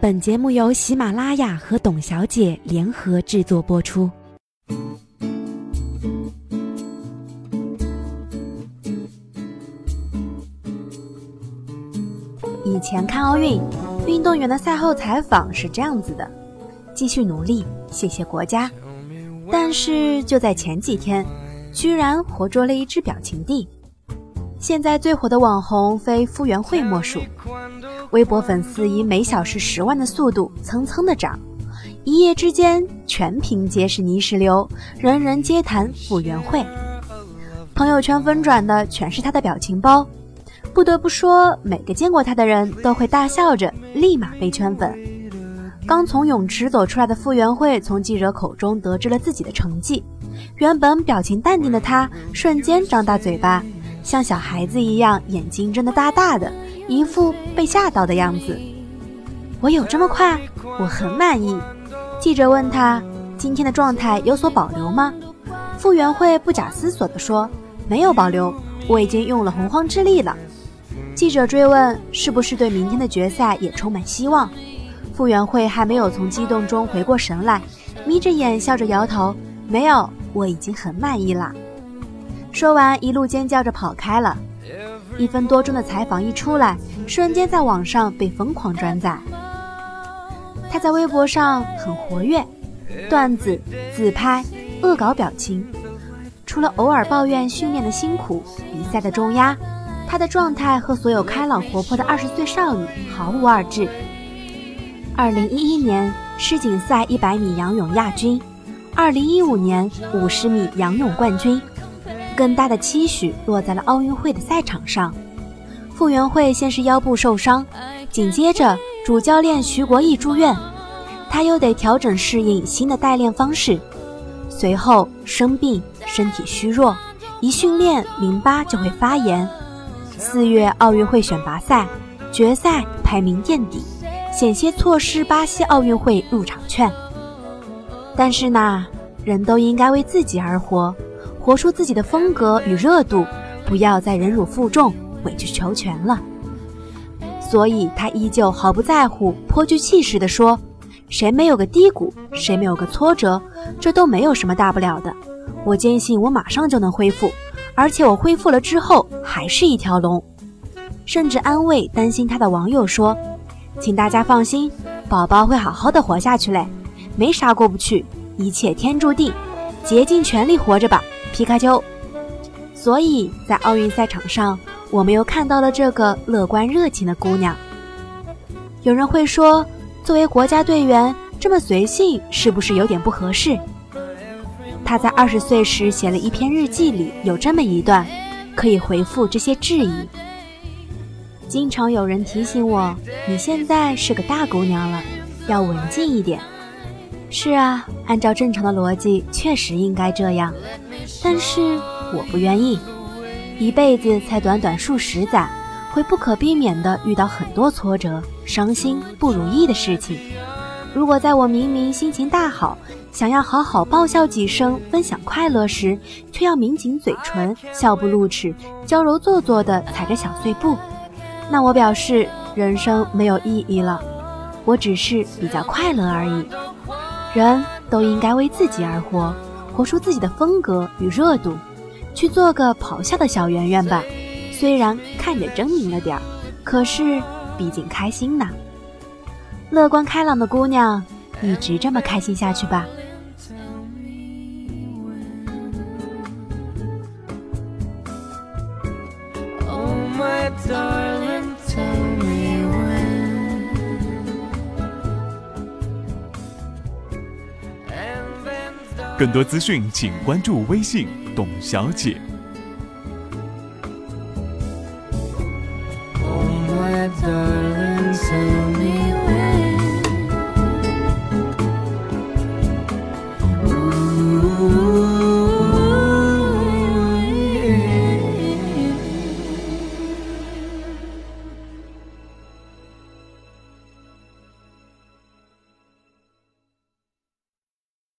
本节目由喜马拉雅和董小姐联合制作播出。以前看奥运，运动员的赛后采访是这样子的：继续努力，谢谢国家。但是就在前几天，居然活捉了一只表情帝。现在最火的网红非傅园慧莫属。微博粉丝以每小时十万的速度蹭蹭的涨，一夜之间全屏皆是泥石流，人人皆谈傅园慧。朋友圈疯转的全是他的表情包，不得不说，每个见过他的人都会大笑着，立马被圈粉。刚从泳池走出来的傅园慧，从记者口中得知了自己的成绩，原本表情淡定的她，瞬间张大嘴巴，像小孩子一样，眼睛睁得大大的。一副被吓到的样子。我有这么快？我很满意。记者问他今天的状态有所保留吗？傅园慧不假思索地说：“没有保留，我已经用了洪荒之力了。”记者追问是不是对明天的决赛也充满希望？傅园慧还没有从激动中回过神来，眯着眼笑着摇头：“没有，我已经很满意了。”说完，一路尖叫着跑开了。一分多钟的采访一出来，瞬间在网上被疯狂转载。他在微博上很活跃，段子、自拍、恶搞表情，除了偶尔抱怨训练的辛苦、比赛的重压，他的状态和所有开朗活泼的二十岁少女毫无二致。二零一一年世锦赛一百米仰泳亚军，二零一五年五十米仰泳冠军。更大的期许落在了奥运会的赛场上。傅园慧先是腰部受伤，紧接着主教练徐国义住院，他又得调整适应新的代练方式。随后生病，身体虚弱，一训练淋巴就会发炎。四月奥运会选拔赛决赛排名垫底，险些错失巴西奥运会入场券。但是呢，人都应该为自己而活。活出自己的风格与热度，不要再忍辱负重、委曲求全了。所以他依旧毫不在乎，颇具气势地说：“谁没有个低谷，谁没有个挫折，这都没有什么大不了的。我坚信我马上就能恢复，而且我恢复了之后还是一条龙。”甚至安慰担心他的网友说：“请大家放心，宝宝会好好的活下去嘞，没啥过不去，一切天注定，竭尽全力活着吧。”皮卡丘，所以在奥运赛场上，我们又看到了这个乐观热情的姑娘。有人会说，作为国家队员这么随性，是不是有点不合适？她在二十岁时写了一篇日记，里有这么一段，可以回复这些质疑。经常有人提醒我，你现在是个大姑娘了，要文静一点。是啊，按照正常的逻辑，确实应该这样。但是我不愿意，一辈子才短短数十载，会不可避免地遇到很多挫折、伤心、不如意的事情。如果在我明明心情大好，想要好好爆笑几声，分享快乐时，却要抿紧嘴唇，笑不露齿，娇柔做作地踩着小碎步，那我表示人生没有意义了。我只是比较快乐而已。人都应该为自己而活。活出自己的风格与热度，去做个咆哮的小圆圆吧。虽然看着狰狞了点儿，可是毕竟开心呢。乐观开朗的姑娘，一直这么开心下去吧。oh my god 更多资讯，请关注微信“董小姐”。